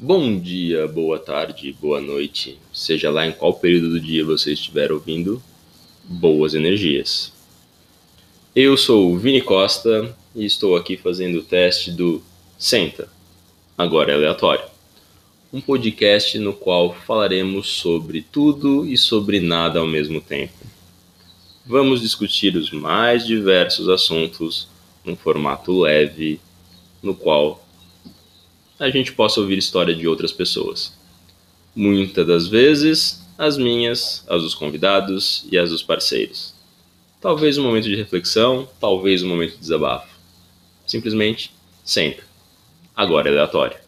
Bom dia, boa tarde, boa noite, seja lá em qual período do dia você estiver ouvindo, boas energias. Eu sou o Vini Costa e estou aqui fazendo o teste do Senta, agora é aleatório. Um podcast no qual falaremos sobre tudo e sobre nada ao mesmo tempo. Vamos discutir os mais diversos assuntos num formato leve, no qual a gente possa ouvir história de outras pessoas. Muitas das vezes, as minhas, as dos convidados e as dos parceiros. Talvez um momento de reflexão, talvez um momento de desabafo. Simplesmente, sempre. Agora é aleatório.